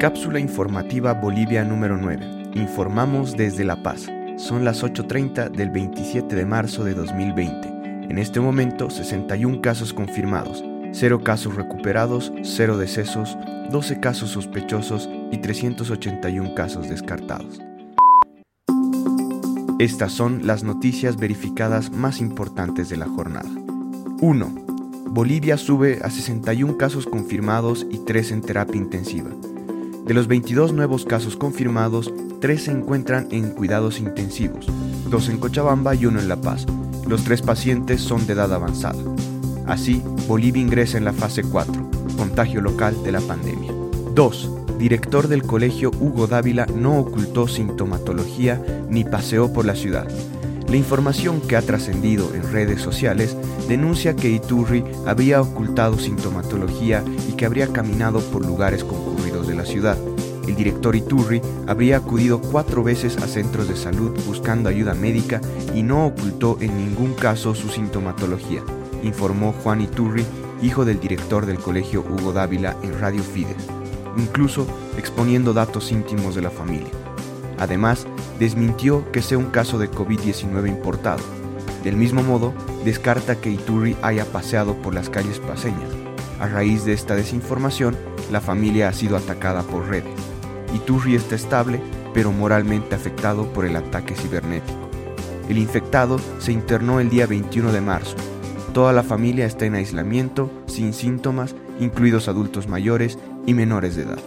Cápsula informativa Bolivia número 9. Informamos desde La Paz. Son las 8.30 del 27 de marzo de 2020. En este momento, 61 casos confirmados, 0 casos recuperados, 0 decesos, 12 casos sospechosos y 381 casos descartados. Estas son las noticias verificadas más importantes de la jornada. 1. Bolivia sube a 61 casos confirmados y 3 en terapia intensiva. De los 22 nuevos casos confirmados, 3 se encuentran en cuidados intensivos, 2 en Cochabamba y 1 en La Paz. Los 3 pacientes son de edad avanzada. Así, Bolivia ingresa en la fase 4, contagio local de la pandemia. 2 director del colegio Hugo Dávila no ocultó sintomatología ni paseó por la ciudad. La información que ha trascendido en redes sociales denuncia que Iturri habría ocultado sintomatología y que habría caminado por lugares concurridos de la ciudad. El director Iturri habría acudido cuatro veces a centros de salud buscando ayuda médica y no ocultó en ningún caso su sintomatología, informó Juan Iturri, hijo del director del colegio Hugo Dávila en Radio Fides incluso exponiendo datos íntimos de la familia. Además, desmintió que sea un caso de COVID-19 importado. Del mismo modo, descarta que Iturri haya paseado por las calles paseñas. A raíz de esta desinformación, la familia ha sido atacada por redes. Iturri está estable, pero moralmente afectado por el ataque cibernético. El infectado se internó el día 21 de marzo. Toda la familia está en aislamiento, sin síntomas, incluidos adultos mayores y menores de edad.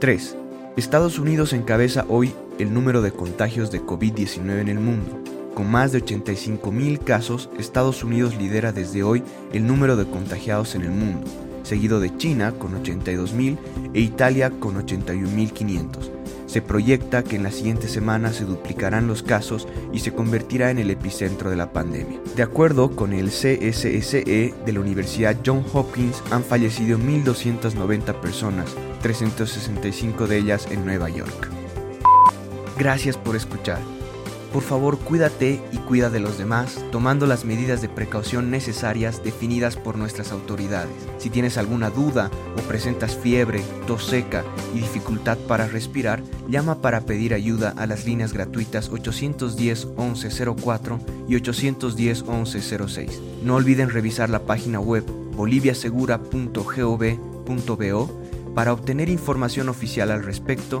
3. Estados Unidos encabeza hoy el número de contagios de COVID-19 en el mundo. Con más de 85.000 casos, Estados Unidos lidera desde hoy el número de contagiados en el mundo, seguido de China con 82.000 e Italia con 81.500. Se proyecta que en las siguientes semanas se duplicarán los casos y se convertirá en el epicentro de la pandemia. De acuerdo con el CSSE de la Universidad John Hopkins, han fallecido 1.290 personas, 365 de ellas en Nueva York. Gracias por escuchar. Por favor, cuídate y cuida de los demás, tomando las medidas de precaución necesarias definidas por nuestras autoridades. Si tienes alguna duda o presentas fiebre, tos seca y dificultad para respirar, llama para pedir ayuda a las líneas gratuitas 810 1104 y 810 1106. No olviden revisar la página web boliviasegura.gov.bo para obtener información oficial al respecto